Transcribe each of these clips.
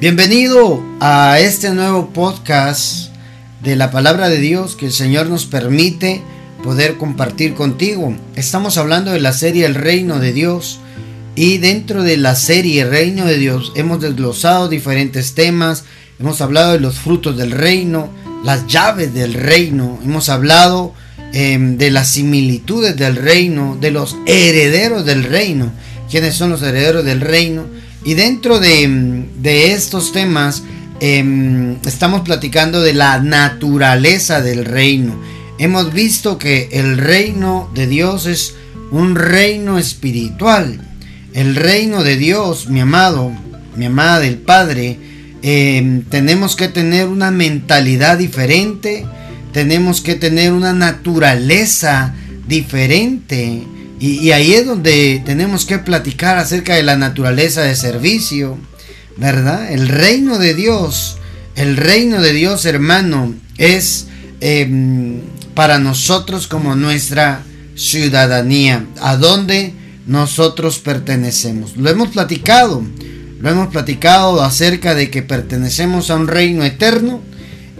Bienvenido a este nuevo podcast de la palabra de Dios que el Señor nos permite poder compartir contigo. Estamos hablando de la serie El Reino de Dios y dentro de la serie Reino de Dios hemos desglosado diferentes temas, hemos hablado de los frutos del reino, las llaves del reino, hemos hablado em, de las similitudes del reino, de los herederos del reino. ¿Quiénes son los herederos del reino? Y dentro de, estos temas em, estamos platicando de la naturaleza del reino. Hemos visto que el reino de Dios es un reino espiritual. El reino de Dios, mi amado, mi amada del Padre, em, tenemos que tener una mentalidad diferente, tenemos que tener una naturaleza diferente y, ahí es donde tenemos que platicar acerca de la naturaleza de servicio, ¿verdad? El reino de Dios, el reino de Dios, hermano, es em, para nosotros como nuestra ciudadanía, a donde nosotros pertenecemos. Lo hemos platicado, lo hemos platicado acerca de que pertenecemos a un reino eterno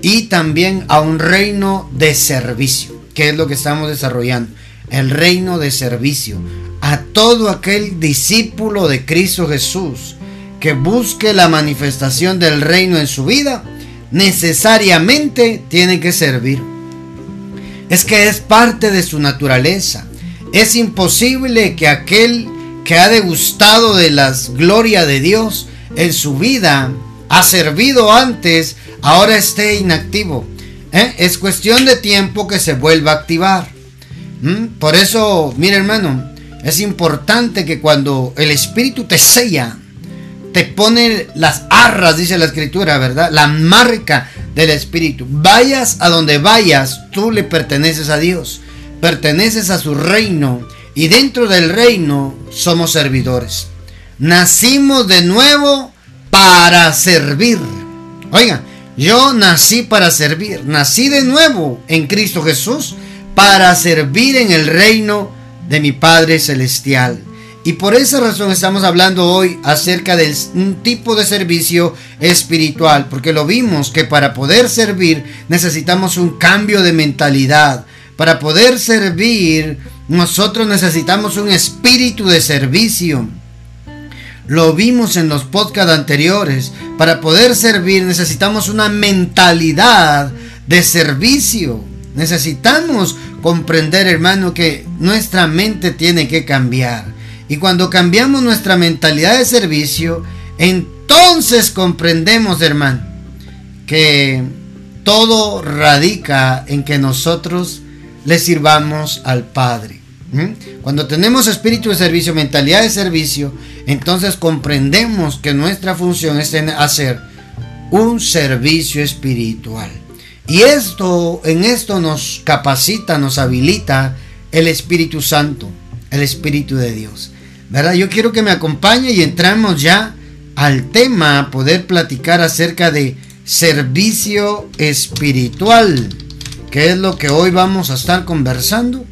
y también a un reino de servicio, que es lo que estamos desarrollando el reino de servicio a todo aquel discípulo de Cristo Jesús que busque la manifestación del reino en su vida, necesariamente tiene que servir. Es que es parte de su naturaleza. Es imposible que aquel que ha degustado de las glorias de Dios en su vida, ha servido antes, ahora esté inactivo. ¿Eh? Es cuestión de tiempo que se vuelva a activar. ¿Mm? Por eso, mira hermano, es importante que cuando el Espíritu te sella, te pone las arras, dice la Escritura, ¿verdad? La marca del Espíritu. Vayas a donde vayas, tú le perteneces a Dios, perteneces a su reino y dentro del reino somos servidores. Nacimos de nuevo para servir. Oiga, yo nací para servir, nací de nuevo en Cristo Jesús para servir en el reino de mi Padre Celestial. Y por esa razón estamos hablando hoy acerca de un tipo de servicio espiritual, porque lo vimos que para poder servir necesitamos un cambio de mentalidad. Para poder servir nosotros necesitamos un espíritu de servicio. Lo vimos en los podcasts anteriores. Para poder servir necesitamos una mentalidad de servicio. Necesitamos comprender, hermano, que nuestra mente tiene que cambiar. Y cuando cambiamos nuestra mentalidad de servicio, entonces comprendemos, hermano, que todo radica en que nosotros le sirvamos al Padre. Cuando tenemos espíritu de servicio, mentalidad de servicio, entonces comprendemos que nuestra función es hacer un servicio espiritual. Y esto, en esto nos capacita, nos habilita el Espíritu Santo, el Espíritu de Dios. ¿Verdad? Yo quiero que me acompañe y entramos ya al tema, poder platicar acerca de servicio espiritual, que es lo que hoy vamos a estar conversando.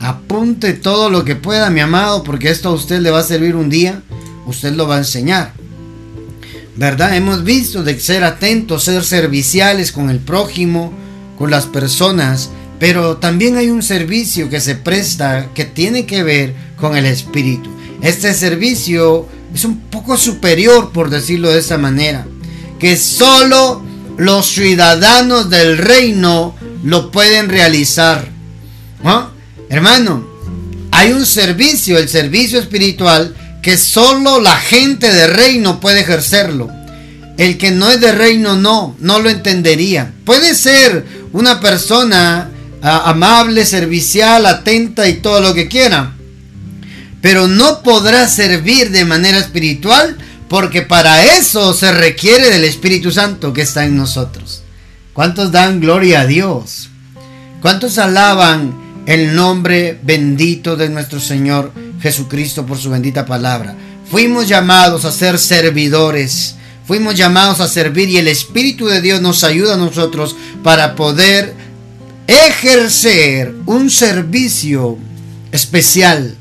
Apunte todo lo que pueda, mi amado, porque esto a usted le va a servir un día, usted lo va a enseñar. ¿Verdad? Hemos visto de ser atentos, ser serviciales con el prójimo, con las personas, pero también hay un servicio que se presta que tiene que ver con el espíritu. Este servicio es un poco superior, por decirlo de esa manera, que solo los ciudadanos del reino lo pueden realizar. Hermano, hay un servicio, el servicio espiritual, que solo la gente de reino puede ejercerlo. El que no es de reino no, no lo entendería. Puede ser una persona amable, servicial, atenta y todo lo que quiera. Pero no podrá servir de manera espiritual porque para eso se requiere del Espíritu Santo que está en nosotros. ¿Cuántos dan gloria a Dios? ¿Cuántos alaban el nombre bendito de nuestro Señor Jesucristo por su bendita palabra. Fuimos llamados a ser servidores. Fuimos llamados a servir y el Espíritu de Dios nos ayuda a nosotros para poder ejercer un servicio especial,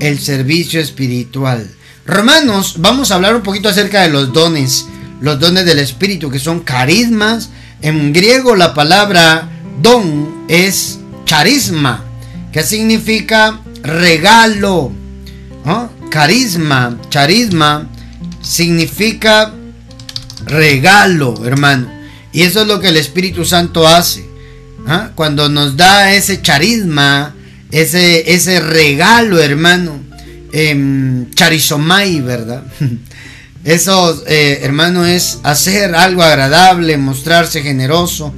el servicio espiritual. Romanos, vamos a hablar un poquito acerca de los dones, los dones del Espíritu, que son carismas. En griego la palabra don es charisma, que significa regalo. Carisma, charisma, significa regalo, hermano. Y eso es lo que el Espíritu Santo hace. ¿ah? Cuando nos da ese charisma, ese, ese regalo, hermano. Eh, charizomai, ¿verdad? Eso, eh, hermano, es hacer algo agradable, mostrarse generoso,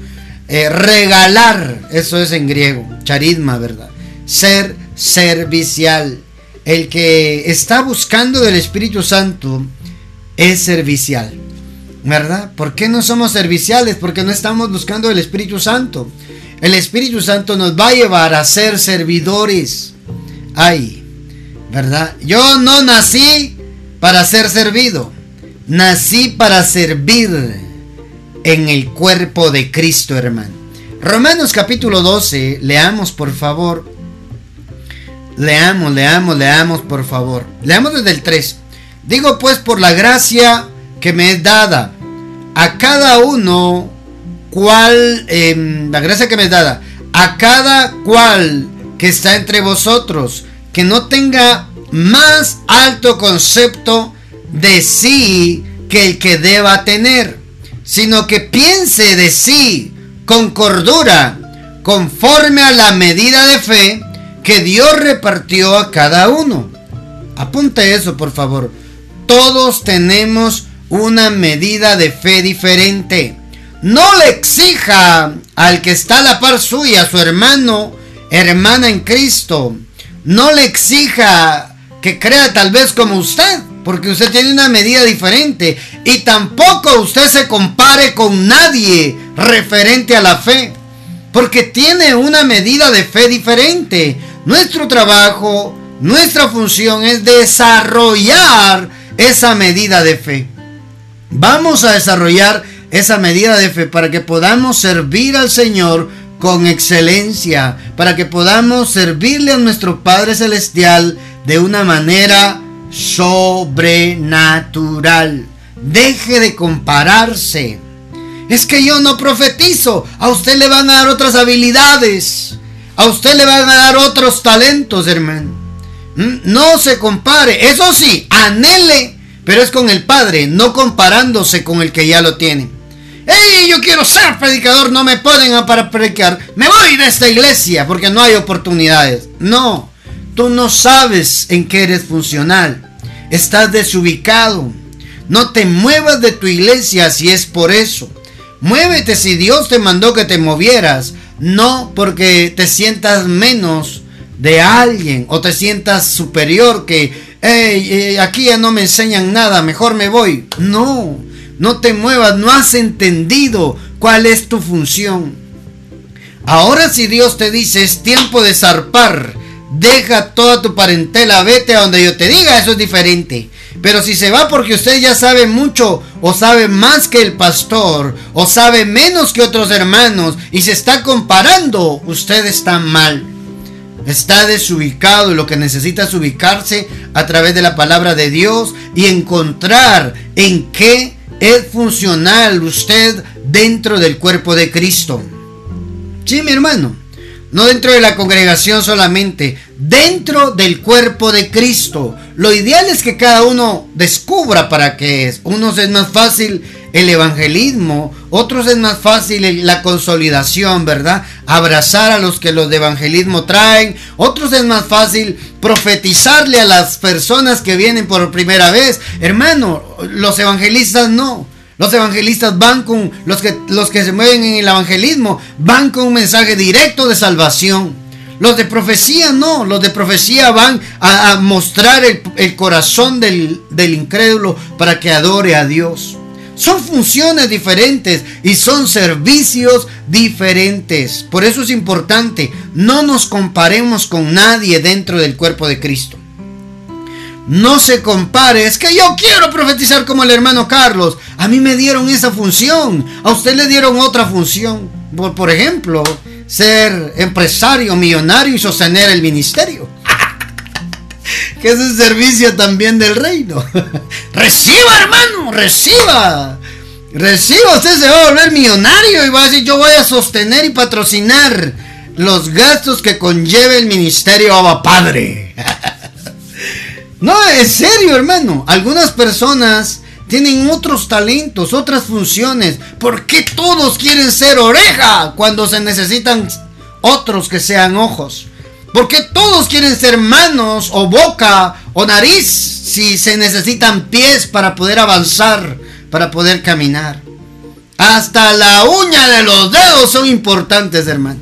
eh, regalar, eso es en griego, charisma, ¿verdad? Ser servicial. El que está buscando del Espíritu Santo es servicial. ¿Verdad? ¿Por qué no somos serviciales? Porque no estamos buscando el Espíritu Santo. El Espíritu Santo nos va a llevar a ser servidores. Ay, ¿verdad? Yo no nací para ser servido. Nací para servir en el cuerpo de Cristo, hermano. Romanos capítulo 12, leamos por favor. Leamos, leamos, leamos por favor. Leamos desde el 3. Digo pues por la gracia que me es dada a cada uno cual, em, la gracia que me es dada, a cada cual que está entre vosotros, que no tenga más alto concepto de sí que el que deba tener, sino que piense de sí con cordura, conforme a la medida de fe que Dios repartió a cada uno. Apunte eso, por favor. Todos tenemos una medida de fe diferente. No le exija al que está a la par suya, su hermano, hermana en Cristo. No le exija que crea tal vez como usted, porque usted tiene una medida diferente. Y tampoco usted se compare con nadie referente a la fe, porque tiene una medida de fe diferente. Nuestro trabajo, nuestra función es desarrollar esa medida de fe. Vamos a desarrollar esa medida de fe para que podamos servir al Señor con excelencia, para que podamos servirle a nuestro Padre Celestial de una manera sobrenatural. Deje de compararse. Es que yo no profetizo. A usted le van a dar otras habilidades. A usted le van a dar otros talentos, hermano. ¿Mm? No se compare. Eso sí, anhele pero es con el Padre, no comparándose con el que ya lo tiene. ¡Ey! Yo quiero ser predicador, no me pueden para predicar. Me voy de esta iglesia porque no hay oportunidades. No, tú no sabes en qué eres funcional. Estás desubicado. No te muevas de tu iglesia si es por eso. Muévete si Dios te mandó que te movieras, no porque te sientas menos de alguien o te sientas superior que hey, aquí ya no me enseñan nada, mejor me voy. No, no te muevas, no has entendido cuál es tu función. Ahora si Dios te dice es tiempo de zarpar, deja toda tu parentela, vete a donde yo te diga, eso es diferente. Pero si se va porque usted ya sabe mucho o sabe más que el pastor o sabe menos que otros hermanos y se está comparando, usted está mal está desubicado y lo que necesita es ubicarse a través de la palabra de Dios y encontrar en qué es funcional usted dentro del cuerpo de Cristo. Sí, mi hermano. No dentro de la congregación solamente, dentro del cuerpo de Cristo. Lo ideal es que cada uno descubra para qué es. Unos es más fácil el evangelismo, otros es más fácil la consolidación, ¿verdad? Abrazar a los que los de evangelismo traen, otros es más fácil profetizarle a las personas que vienen por primera vez. Hermano, los evangelistas no. Los evangelistas van con los que, los que se mueven en el evangelismo, van con un mensaje directo de salvación. Los de profecía no, los de profecía van a, mostrar el, corazón del, del incrédulo para que adore a Dios. Son funciones diferentes y son servicios diferentes. Por eso es importante, no nos comparemos con nadie dentro del cuerpo de Cristo. No se compare, es que yo quiero profetizar como el hermano Carlos. A mí me dieron esa función, a usted le dieron otra función. Por, ejemplo, ser empresario, millonario y sostener el ministerio. que es el servicio también del reino. reciba, hermano, reciba. Reciba, usted se va a volver millonario y va a decir, yo voy a sostener y patrocinar los gastos que conlleve el ministerio Abba Padre. no, es serio, hermano. Algunas personas tienen otros talentos, otras funciones. ¿Por qué todos quieren ser oreja cuando se necesitan otros que sean ojos? ¿Por qué todos quieren ser manos o boca o nariz si se necesitan pies para poder avanzar, para poder caminar? Hasta la uña de los dedos son importantes, hermano.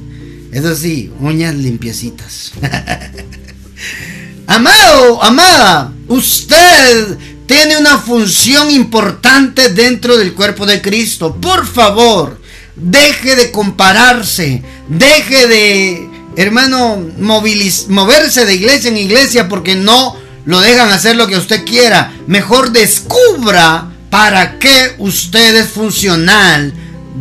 Eso sí, uñas limpiecitas. Amado, amada, usted tiene una función importante dentro del cuerpo de Cristo. Por favor, deje de compararse, deje de, hermano, moverse de iglesia en iglesia porque no lo dejan hacer lo que usted quiera. Mejor descubra para qué usted es funcional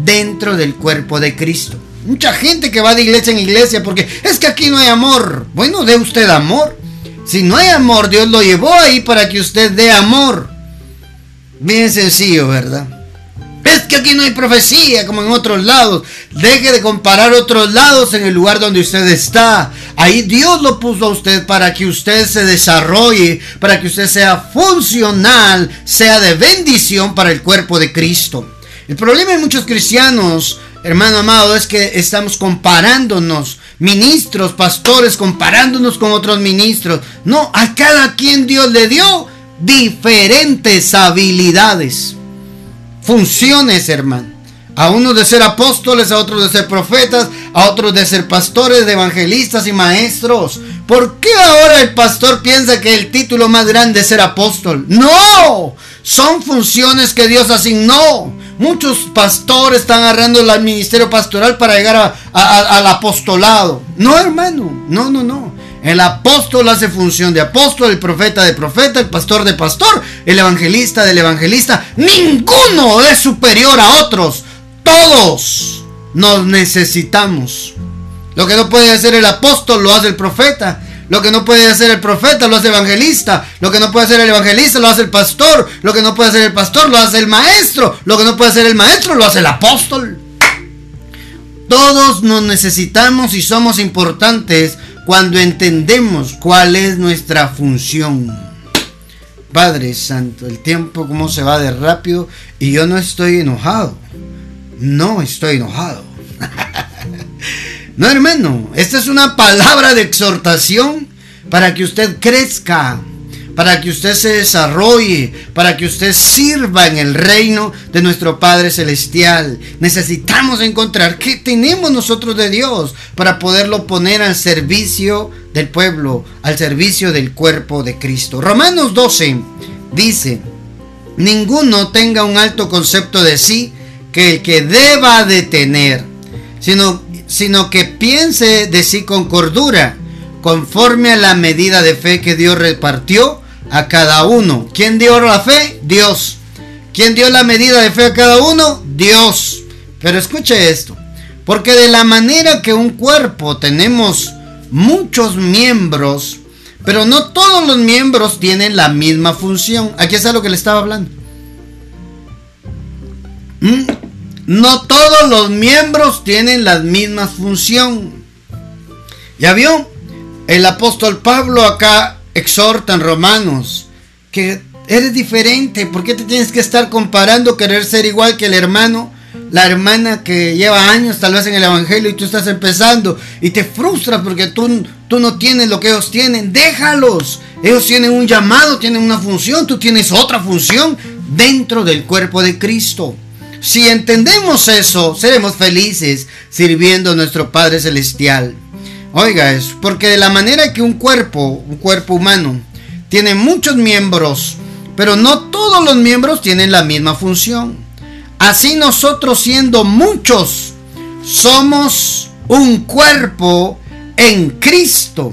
dentro del cuerpo de Cristo. Mucha gente que va de iglesia en iglesia porque es que aquí no hay amor. Bueno, dé usted amor. Si no hay amor, Dios lo llevó ahí para que usted dé amor. Bien sencillo, ¿verdad? Es que aquí no hay profecía como en otros lados. Deje de comparar otros lados en el lugar donde usted está. Ahí Dios lo puso a usted para que usted se desarrolle, para que usted sea funcional, sea de bendición para el cuerpo de Cristo. El problema de muchos cristianos hermano amado, es que estamos comparándonos, ministros, pastores, comparándonos con otros ministros. No, a cada quien Dios le dio diferentes habilidades, funciones, hermano. A unos de ser apóstoles, a otros de ser profetas, a otros de ser pastores, evangelistas y maestros. ¿Por qué ahora el pastor piensa que el título más grande es ser apóstol? No, son funciones que Dios asignó. Muchos pastores están agarrando el ministerio pastoral para llegar al apostolado. No, hermano, no, no, no. El apóstol hace función de apóstol, el profeta de profeta, el pastor de pastor, el evangelista del evangelista. Ninguno es superior a otros. Todos nos necesitamos. Lo que no puede hacer el apóstol lo hace el profeta. Lo que no puede hacer el profeta lo hace el evangelista. Lo que no puede hacer el evangelista lo hace el pastor. Lo que no puede hacer el pastor lo hace el maestro. Lo que no puede hacer el maestro lo hace el apóstol. Todos nos necesitamos y somos importantes cuando entendemos cuál es nuestra función. Padre Santo, el tiempo como se va de rápido y yo no estoy enojado. No estoy enojado. No, hermano, esta es una palabra de exhortación para que usted crezca, para que usted se desarrolle, para que usted sirva en el reino de nuestro Padre Celestial. Necesitamos encontrar qué tenemos nosotros de Dios para poderlo poner al servicio del pueblo, al servicio del cuerpo de Cristo. Romanos 12 dice, ninguno tenga un alto concepto de sí que el que deba de tener, sino sino que piense de sí con cordura, conforme a la medida de fe que Dios repartió a cada uno. ¿Quién dio la fe? Dios. ¿Quién dio la medida de fe a cada uno? Dios. Pero escuche esto, porque de la manera que un cuerpo tenemos muchos miembros, pero no todos los miembros tienen la misma función. Aquí es a lo que le estaba hablando. No todos los miembros tienen la misma función. ¿Ya vio? El apóstol Pablo acá exhorta en Romanos que eres diferente. ¿Por qué te tienes que estar comparando, querer ser igual que el hermano? La hermana que lleva años tal vez en el Evangelio y tú estás empezando y te frustras porque tú, tú no tienes lo que ellos tienen. Déjalos. Ellos tienen un llamado, tienen una función, tú tienes otra función dentro del cuerpo de Cristo. Si entendemos eso, seremos felices sirviendo a nuestro Padre Celestial. Oiga, es porque de la manera que un cuerpo, un cuerpo humano, tiene muchos miembros, pero no todos los miembros tienen la misma función. Así nosotros siendo muchos, somos un cuerpo en Cristo.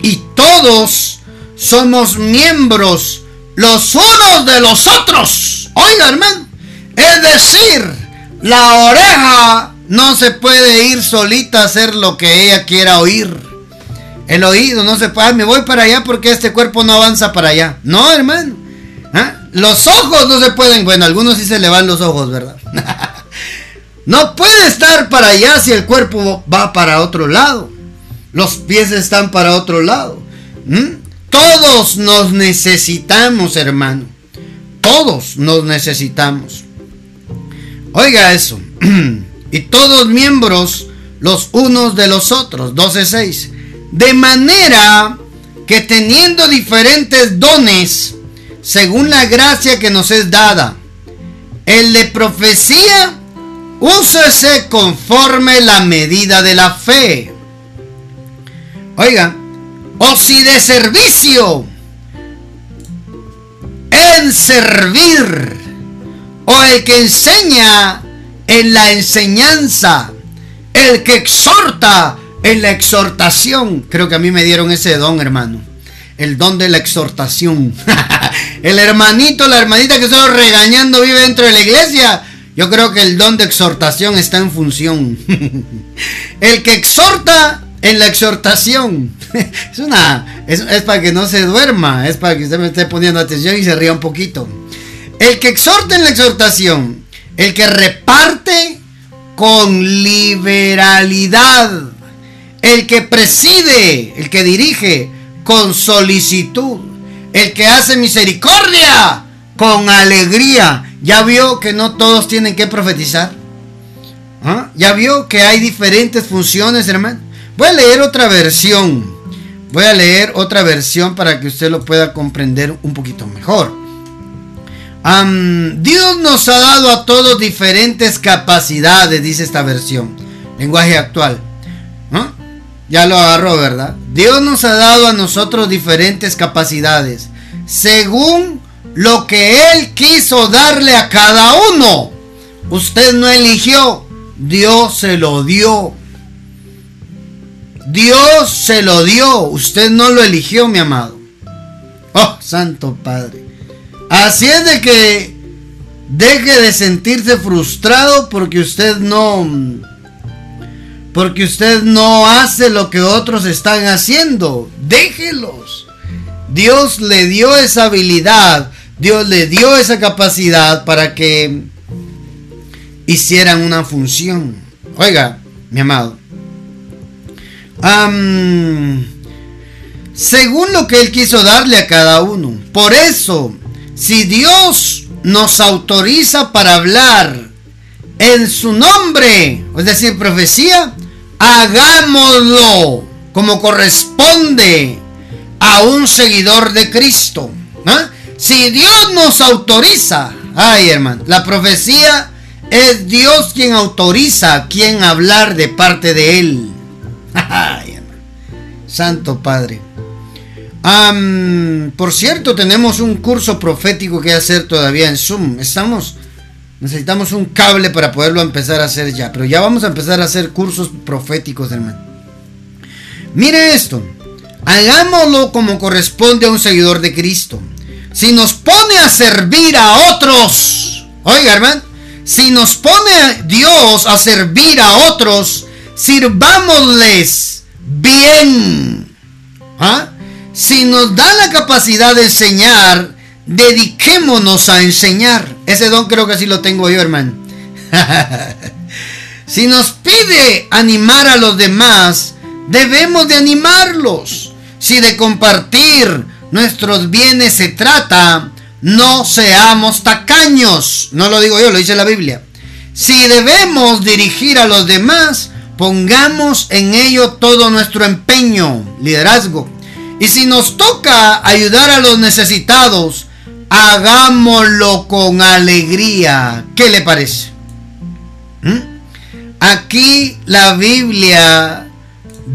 Y todos somos miembros los unos de los otros. Oiga, hermano. Es decir, la oreja no se puede ir solita a hacer lo que ella quiera oír. El oído no se puede, me voy para allá porque este cuerpo no avanza para allá. No, hermano. ¿Ah? Los ojos no se pueden, bueno, algunos sí se le van los ojos, ¿verdad? no puede estar para allá si el cuerpo va para otro lado. Los pies están para otro lado. ¿Mm? Todos nos necesitamos, hermano. Todos nos necesitamos. Oiga eso. y todos miembros los unos de los otros. 12.6. De manera que teniendo diferentes dones, según la gracia que nos es dada, el de profecía, úsese conforme la medida de la fe. Oiga, o si de servicio, en servir, o el que enseña en la enseñanza, el que exhorta en la exhortación. Creo que a mí me dieron ese don, hermano. El don de la exhortación. el hermanito, la hermanita que solo regañando vive dentro de la iglesia. Yo creo que el don de exhortación está en función. el que exhorta en la exhortación. es una. Es, para que no se duerma. Es para que usted me esté poniendo atención y se ría un poquito. El que exhorta en la exhortación. El que reparte con liberalidad. El que preside, el que dirige con solicitud. El que hace misericordia con alegría. ¿Ya vio que no todos tienen que profetizar? ¿Ah? ¿Ya vio que hay diferentes funciones, hermano? Voy a leer otra versión. Voy a leer otra versión para que usted lo pueda comprender un poquito mejor. Dios nos ha dado a todos diferentes capacidades, dice esta versión. Lenguaje actual. Ya lo agarró, ¿verdad? Dios nos ha dado a nosotros diferentes capacidades. Según lo que Él quiso darle a cada uno. Usted no eligió. Dios se lo dio. Dios se lo dio. Usted no lo eligió, mi amado. Oh, Santo Padre. Así es de que deje de sentirse frustrado porque usted no porque usted no hace lo que otros están haciendo. Déjelos. Dios le dio esa habilidad, Dios le dio esa capacidad para que hicieran una función. Oiga, mi amado. según lo que Él quiso darle a cada uno. Por eso si Dios nos autoriza para hablar en su nombre, es decir, profecía, hagámoslo como corresponde a un seguidor de Cristo. Si Dios nos autoriza, ay hermano, la profecía es Dios quien autoriza a quien hablar de parte de Él. Ay, Santo Padre por cierto, tenemos un curso profético que hacer todavía en Zoom. Estamos, necesitamos un cable para poderlo empezar a hacer ya. Pero ya vamos a empezar a hacer cursos proféticos, hermano. Mire esto. Hagámoslo como corresponde a un seguidor de Cristo. Si nos pone a servir a otros, oiga, hermano, si nos pone Dios a servir a otros, sirvámosles bien. ¿Ah? Si nos da la capacidad de enseñar, dediquémonos a enseñar. Ese don creo que así lo tengo yo, hermano. si nos pide animar a los demás, debemos de animarlos. Si de compartir nuestros bienes se trata, no seamos tacaños. No lo digo yo, lo dice la Biblia. Si debemos dirigir a los demás, pongamos en ello todo nuestro empeño, liderazgo, y si nos toca ayudar a los necesitados, hagámoslo con alegría. ¿Qué le parece? ¿Mm? Aquí la Biblia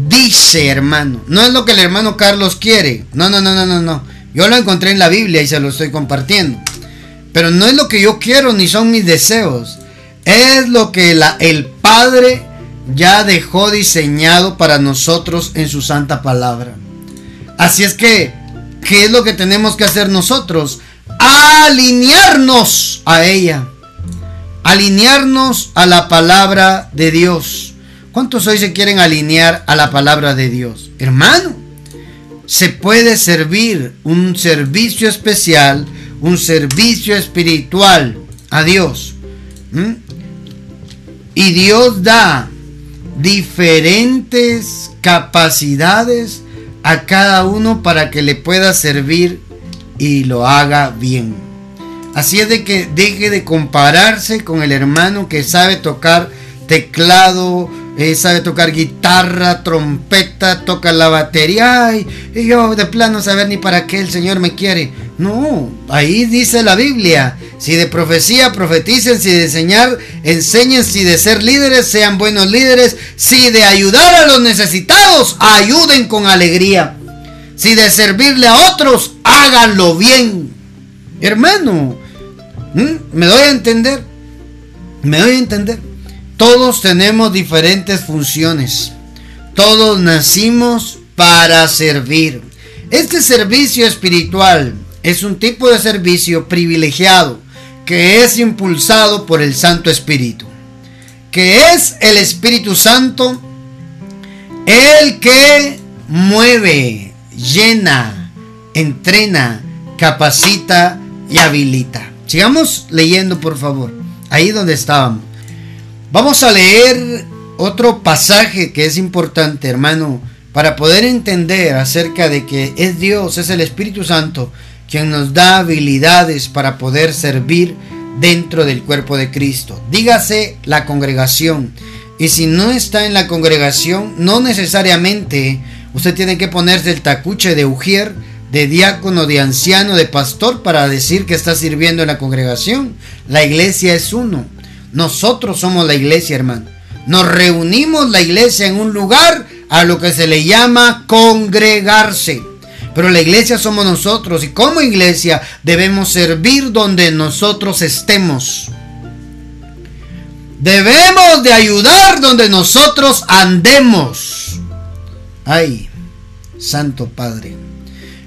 dice, hermano, no es lo que el hermano Carlos quiere. No, no, no, no, no, no. Yo lo encontré en la Biblia y se lo estoy compartiendo. Pero no es lo que yo quiero ni son mis deseos. Es lo que el Padre ya dejó diseñado para nosotros en su santa palabra. Así es que, ¿qué es lo que tenemos que hacer nosotros? Alinearnos a ella. Alinearnos a la palabra de Dios. ¿Cuántos hoy se quieren alinear a la palabra de Dios? Hermano, se puede servir un servicio especial, un servicio espiritual a Dios. Y Dios da diferentes capacidades a cada uno para que le pueda servir y lo haga bien. Así es de que deje de compararse con el hermano que sabe tocar teclado, eh, sabe tocar guitarra, trompeta, toca la batería. y yo de plano saber ni para qué el Señor me quiere. No, ahí dice la Biblia. Si de profecía profeticen, si de enseñar enseñen, si de ser líderes sean buenos líderes, si de ayudar a los necesitados ayuden con alegría. Si de servirle a otros, háganlo bien. Hermano, ¿me doy a entender? ¿Me doy a entender? Todos tenemos diferentes funciones. Todos nacimos para servir. Este servicio espiritual es un tipo de servicio privilegiado que es impulsado por el Santo Espíritu. Que es el Espíritu Santo el que mueve, llena, entrena, capacita y habilita. Sigamos leyendo, por favor. Ahí donde estábamos. Vamos a leer otro pasaje que es importante, hermano, para poder entender acerca de que es Dios, es el Espíritu Santo, quien nos da habilidades para poder servir dentro del cuerpo de Cristo. Dígase la congregación. Y si no está en la congregación, no necesariamente usted tiene que ponerse el tacuche de ujier, de diácono, de anciano, de pastor para decir que está sirviendo en la congregación. La iglesia es uno. Nosotros somos la iglesia, hermano. Nos reunimos la iglesia en un lugar a lo que se le llama congregarse. Pero la iglesia somos nosotros y como iglesia debemos servir donde nosotros estemos. Debemos de ayudar donde nosotros andemos. Ay, Santo Padre.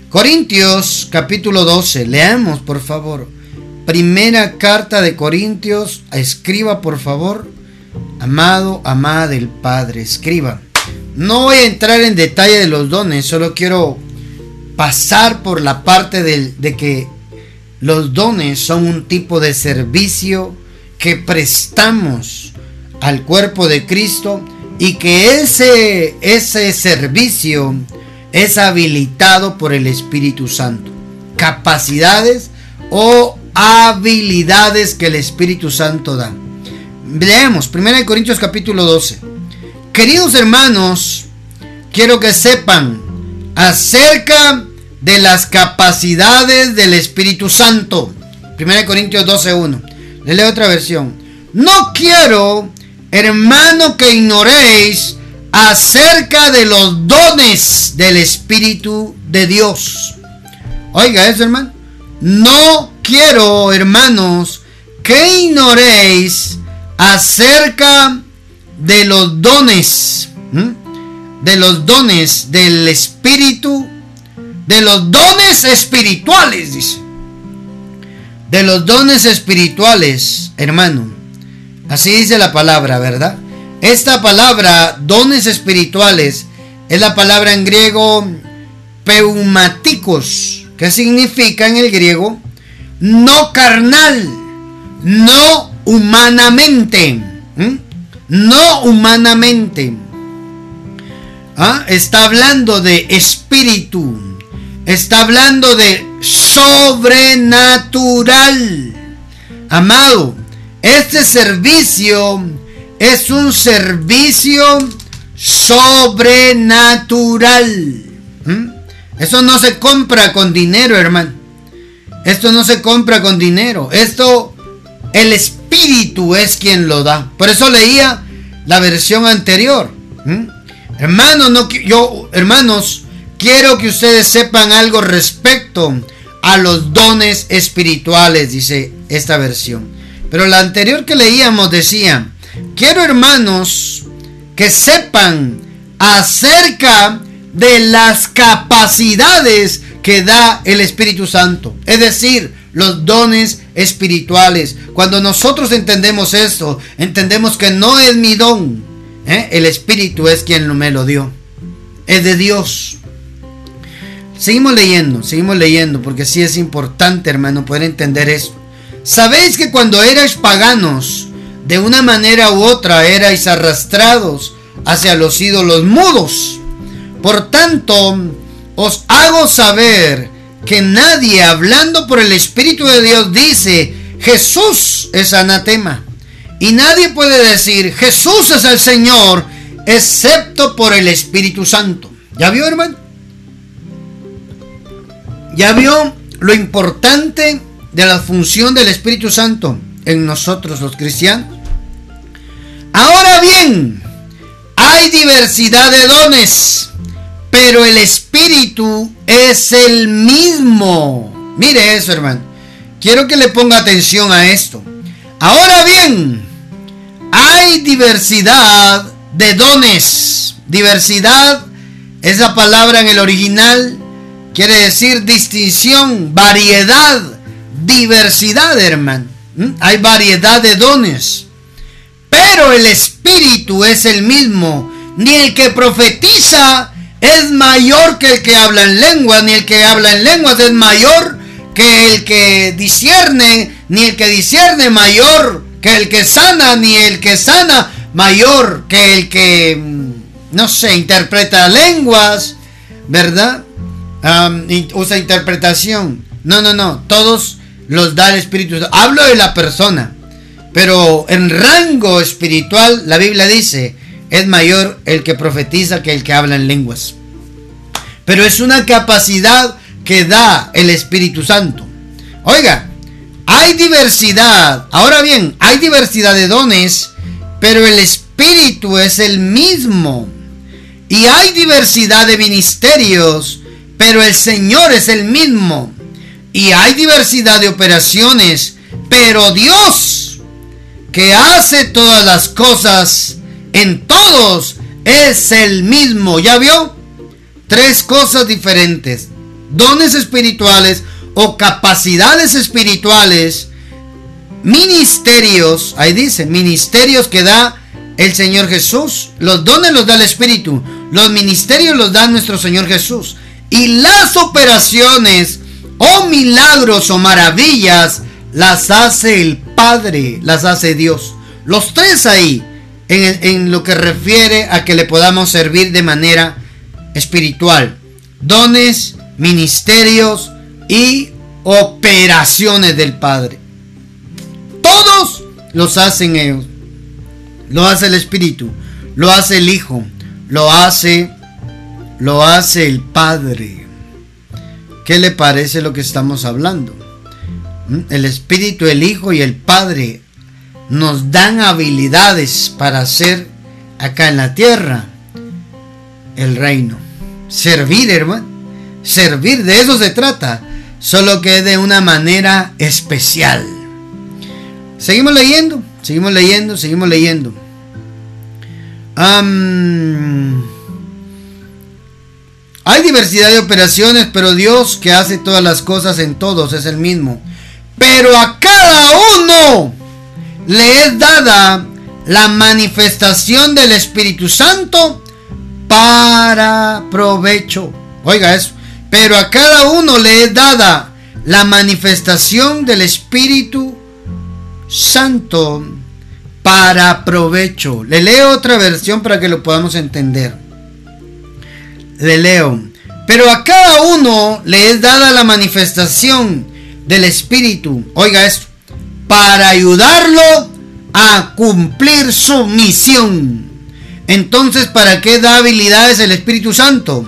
Corintios capítulo 12, leamos por favor. Primera carta de Corintios, escriba por favor, amado, amada del Padre, escriba. No voy a entrar en detalle de los dones, solo quiero pasar por la parte de, de que los dones son un tipo de servicio que prestamos al cuerpo de Cristo y que ese, ese servicio es habilitado por el Espíritu Santo. Capacidades o habilidades que el Espíritu Santo da. Leemos 1 Corintios capítulo 12. Queridos hermanos, quiero que sepan acerca de las capacidades del Espíritu Santo. 1 Corintios 12.1. Le leo otra versión. No quiero, hermano, que ignoréis acerca de los dones del Espíritu de Dios. Oiga eso, hermano. No quiero, hermanos, que ignoréis acerca de los dones, de los dones del Espíritu, de los dones espirituales, dice. De los dones espirituales, hermano. Así dice la palabra, ¿verdad? Esta palabra, dones espirituales, es la palabra en griego peumáticos ¿Qué significa en el griego? No carnal, no humanamente. No humanamente. ¿Ah? Está hablando de espíritu. Está hablando de sobrenatural. Amado, este servicio es un servicio sobrenatural. Eso no se compra con dinero, hermano. Esto no se compra con dinero. Esto, el Espíritu es quien lo da. Por eso leía la versión anterior. Hermanos, no, yo, hermanos, quiero que ustedes sepan algo respecto a los dones espirituales, dice esta versión. Pero la anterior que leíamos decía, quiero hermanos que sepan acerca de las capacidades que da el Espíritu Santo. Es decir, los dones espirituales. Cuando nosotros entendemos esto, entendemos que no es mi don. ¿eh? El Espíritu es quien me lo dio. Es de Dios. Seguimos leyendo, seguimos leyendo, porque sí es importante, hermano, poder entender esto. Sabéis que cuando erais paganos, de una manera u otra erais arrastrados hacia los ídolos mudos. Por tanto, os hago saber que nadie hablando por el Espíritu de Dios dice, Jesús es anatema. Y nadie puede decir, Jesús es el Señor, excepto por el Espíritu Santo. ¿Ya vio, hermano? ¿Ya vio lo importante de la función del Espíritu Santo en nosotros los cristianos? Ahora bien, hay diversidad de dones, pero el Espíritu es el mismo. Mire eso, hermano. Quiero que le ponga atención a esto. Ahora bien, hay diversidad de dones. Diversidad, esa palabra en el original quiere decir distinción, variedad, diversidad, hermano. ¿Mm? Hay variedad de dones. Pero el espíritu es el mismo. Ni el que profetiza es mayor que el que habla en lenguas, ni el que habla en lenguas es mayor que el que discierne, ni el que discierne mayor que el que sana, ni el que sana mayor que el que, mm, no sé, interpreta lenguas, ¿verdad? Usa interpretación. No, no, no, todos los da el Espíritu. Hablo de la persona, pero en rango espiritual la Biblia dice, es mayor el que profetiza que el que habla en lenguas. Pero es una capacidad que da el Espíritu Santo. Oiga, hay diversidad. Ahora bien, hay diversidad de dones, pero el Espíritu es el mismo. Y hay diversidad de ministerios, pero el Señor es el mismo. Y hay diversidad de operaciones, pero Dios, que hace todas las cosas en todos, es el mismo. ¿Ya vio? Tres cosas diferentes. Dones espirituales, o capacidades espirituales, ministerios, ahí dice, ministerios que da el Señor Jesús. Los dones los da el Espíritu, los ministerios los da nuestro Señor Jesús. Y las operaciones o milagros o maravillas las hace el Padre, las hace Dios. Los tres ahí, en, en lo que refiere a que le podamos servir de manera espiritual. Dones, ministerios, y operaciones del Padre. Todos los hacen ellos. Lo hace el Espíritu, lo hace el Hijo, lo hace lo hace el Padre. ¿Qué le parece lo que estamos hablando? ¿Mm? El Espíritu, el Hijo y el Padre nos dan habilidades para hacer acá en la tierra el reino. Servir, hermano. Servir, de eso se trata solo que de una manera especial. Seguimos leyendo, seguimos leyendo, seguimos leyendo. Hay diversidad de operaciones, pero Dios que hace todas las cosas en todos es el mismo. Pero a cada uno le es dada la manifestación del Espíritu Santo para provecho. Oiga eso. Pero a cada uno le es dada la manifestación del Espíritu Santo para provecho. Le leo otra versión para que lo podamos entender. Le leo. Pero a cada uno le es dada la manifestación del Espíritu. Oiga esto. Para ayudarlo a cumplir su misión. Entonces, ¿para qué da habilidades el Espíritu Santo?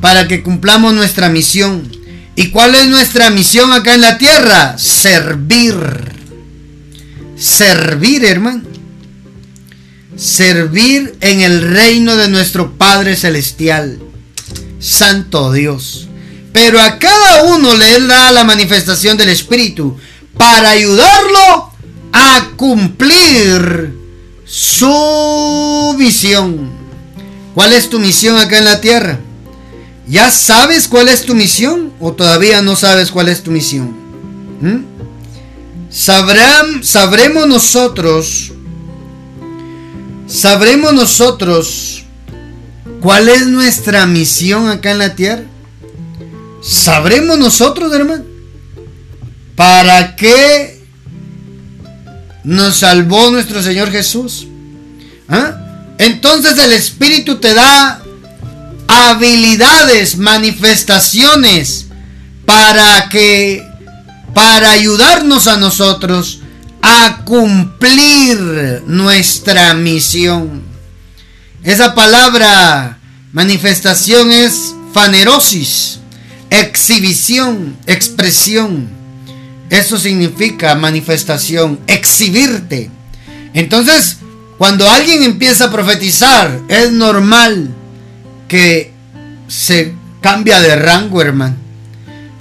para que cumplamos nuestra misión. ¿Y cuál es nuestra misión acá en la tierra? Servir. Servir, hermano. Servir en el reino de nuestro Padre Celestial. Santo Dios. Pero a cada uno le da la manifestación del Espíritu para ayudarlo a cumplir su visión. ¿Cuál es tu misión acá en la tierra? ¿Ya sabes cuál es tu misión o todavía no sabes cuál es tu misión? ¿Mm? Sabremos nosotros, sabremos nosotros cuál es nuestra misión acá en la tierra. ¿sabremos nosotros, hermano? ¿Para qué nos salvó nuestro Señor Jesús? ¿Ah? Entonces el Espíritu te da habilidades, manifestaciones para que para ayudarnos a nosotros a cumplir nuestra misión. Esa palabra manifestación es fanerosis, exhibición, expresión. Eso significa manifestación, exhibirte. Entonces, cuando alguien empieza a profetizar, es normal que se cambia de rango, hermano.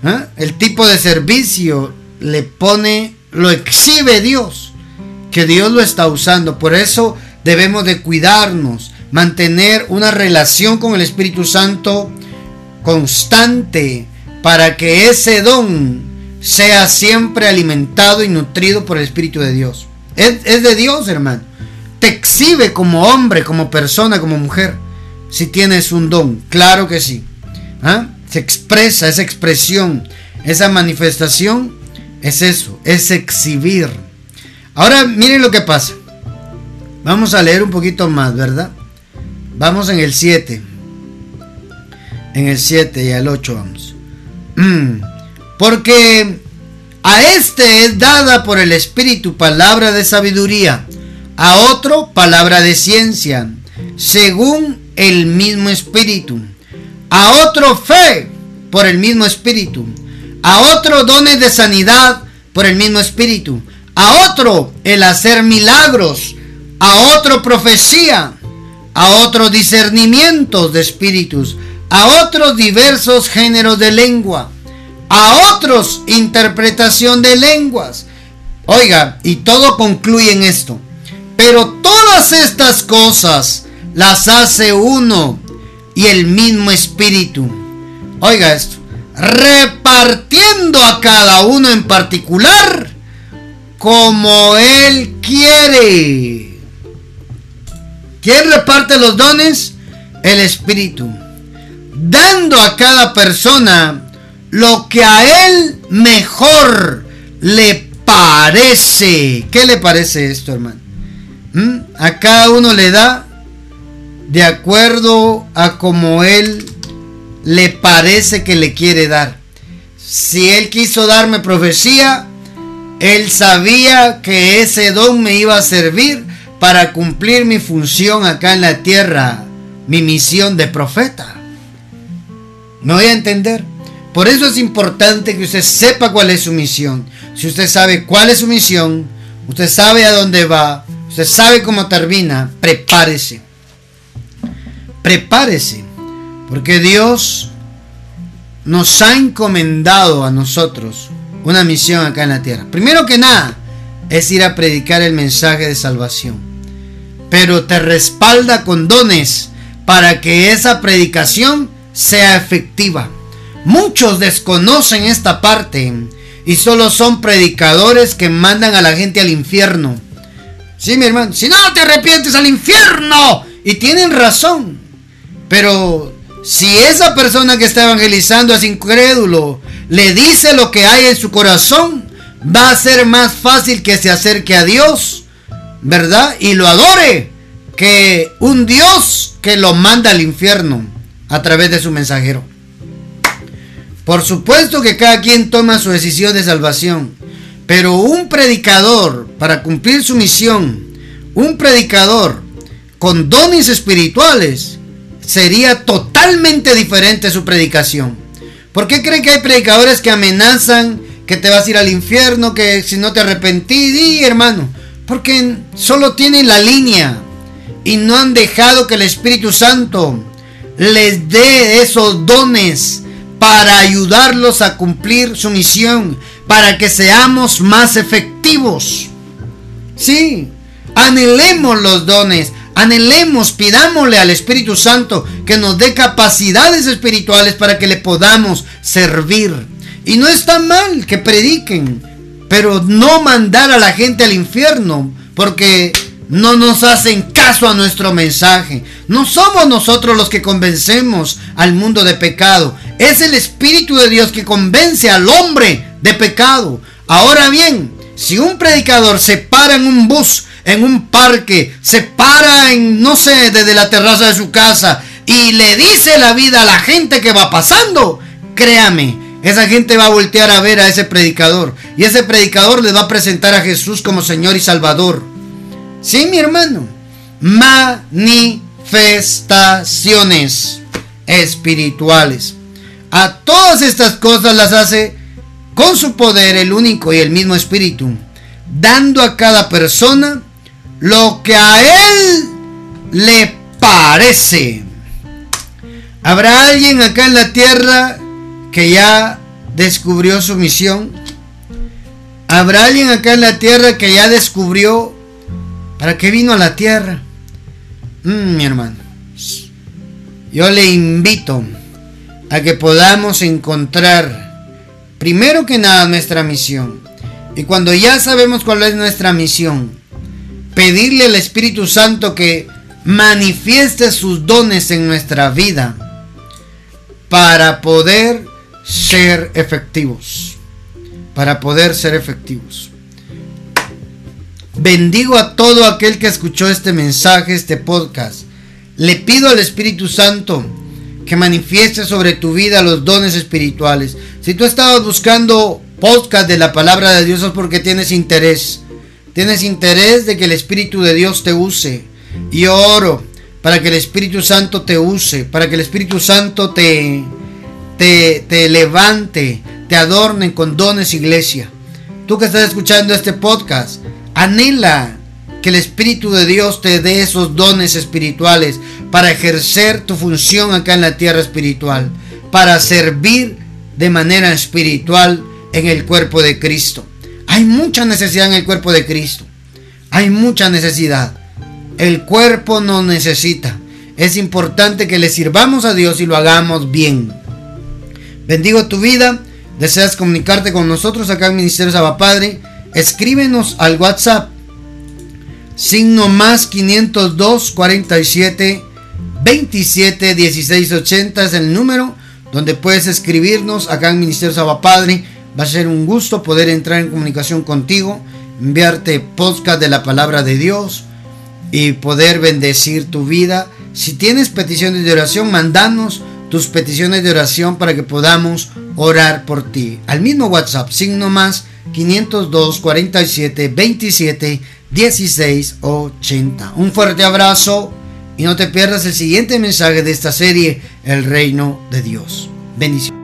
¿Ah? El tipo de servicio le pone, lo exhibe Dios, que Dios lo está usando. Por eso debemos de cuidarnos, mantener una relación con el Espíritu Santo constante para que ese don sea siempre alimentado y nutrido por el Espíritu de Dios. Es, de Dios, hermano te exhibe como hombre, como persona, como mujer, si tienes un don. Claro que sí. ¿Ah? Se expresa, esa expresión, esa manifestación, es eso, es exhibir. Ahora miren lo que pasa. Vamos a leer un poquito más, ¿verdad? Vamos en el 7. En el 7 y al 8 vamos. Porque a este es dada por el Espíritu palabra de sabiduría a otro palabra de ciencia, según el mismo espíritu, a otro fe por el mismo espíritu, a otro dones de sanidad por el mismo espíritu, a otro el hacer milagros, a otro profecía, a otro discernimiento de espíritus, a otros diversos géneros de lengua, a otros interpretación de lenguas. Oiga, y todo concluye en esto. Pero todas estas cosas las hace uno y el mismo espíritu. Oiga esto. Repartiendo a cada uno en particular como él quiere. ¿Quién reparte los dones? El espíritu. Dando a cada persona lo que a él mejor le parece. ¿Qué le parece esto, hermano? ¿Mm? A cada uno le da de acuerdo a como él le parece que le quiere dar. Si él quiso darme profecía, él sabía que ese don me iba a servir para cumplir mi función acá en la tierra, mi misión de profeta. ¿Me voy a entender? Por eso es importante que usted sepa cuál es su misión. Si usted sabe cuál es su misión, usted sabe a dónde va, Usted sabe cómo termina. Prepárese. Prepárese. Porque Dios nos ha encomendado a nosotros una misión acá en la tierra. Primero que nada, es ir a predicar el mensaje de salvación. Pero te respalda con dones para que esa predicación sea efectiva. Muchos desconocen esta parte y solo son predicadores que mandan a la gente al infierno Sí, mi hermano. Si no te arrepientes al infierno. Y tienen razón. Pero si esa persona que está evangelizando es incrédulo, le dice lo que hay en su corazón, va a ser más fácil que se acerque a Dios, ¿verdad? Y lo adore que un Dios que lo manda al infierno a través de su mensajero. Por supuesto que cada quien toma su decisión de salvación. Pero un predicador, para cumplir su misión, un predicador con dones espirituales, sería totalmente diferente su predicación. ¿Por qué creen que hay predicadores que amenazan que te vas a ir al infierno, que si no te arrepentí, di hermano? Porque solo tienen la línea y no han dejado que el Espíritu Santo les dé esos dones para ayudarlos a cumplir su misión, para que seamos más efectivos. Sí, anhelemos los dones, anhelemos, pidámosle al Espíritu Santo que nos dé capacidades espirituales para que le podamos servir. Y no está mal que prediquen, pero no mandar a la gente al infierno, porque no nos hacen caso a nuestro mensaje. No somos nosotros los que convencemos al mundo de pecado. Es el Espíritu de Dios que convence al hombre de pecado. Ahora bien, si un predicador se para en un bus, en un parque, se para en, no sé, desde la terraza de su casa y le dice la vida a la gente que va pasando, créame, esa gente va a voltear a ver a ese predicador y ese predicador le va a presentar a Jesús como Señor y Salvador. Sí, mi hermano. Manifestaciones espirituales. A todas estas cosas las hace con su poder el único y el mismo Espíritu, dando a cada persona lo que a él le parece. ¿Habrá alguien acá en la tierra que ya descubrió su misión? ¿Habrá alguien acá en la tierra que ya descubrió ¿Para qué vino a la tierra? Mm, mi hermano, yo le invito a que podamos encontrar, primero que nada, nuestra misión. Y cuando ya sabemos cuál es nuestra misión, pedirle al Espíritu Santo que manifieste sus dones en nuestra vida para poder ser efectivos. Para poder ser efectivos. Bendigo a todo aquel que escuchó este mensaje, este podcast. Le pido al Espíritu Santo que manifieste sobre tu vida los dones espirituales. Si tú estabas buscando podcast de la palabra de Dios es porque tienes interés. Tienes interés de que el Espíritu de Dios te use. Y oro para que el Espíritu Santo te use, para que el Espíritu Santo te, te, te levante, te adorne con dones, iglesia. Tú que estás escuchando este podcast, Anhela que el Espíritu de Dios te dé esos dones espirituales para ejercer tu función acá en la tierra espiritual, para servir de manera espiritual en el cuerpo de Cristo. Hay mucha necesidad en el cuerpo de Cristo. Hay mucha necesidad. El cuerpo no necesita. Es importante que le sirvamos a Dios y lo hagamos bien. Bendigo tu vida. Deseas comunicarte con nosotros acá en Ministerio Saba Padre escríbenos al WhatsApp signo más 502 47 27 16 80 es el número donde puedes escribirnos acá en Ministerio Saba Padre. Va a ser un gusto poder entrar en comunicación contigo, enviarte podcast de la palabra de Dios y poder bendecir tu vida. Si tienes peticiones de oración, mandanos tus peticiones de oración para que podamos orar por ti. Al mismo WhatsApp, signo más 502 47 27 16 80. Un fuerte abrazo y no te pierdas el siguiente mensaje de esta serie, El Reino de Dios. Bendiciones.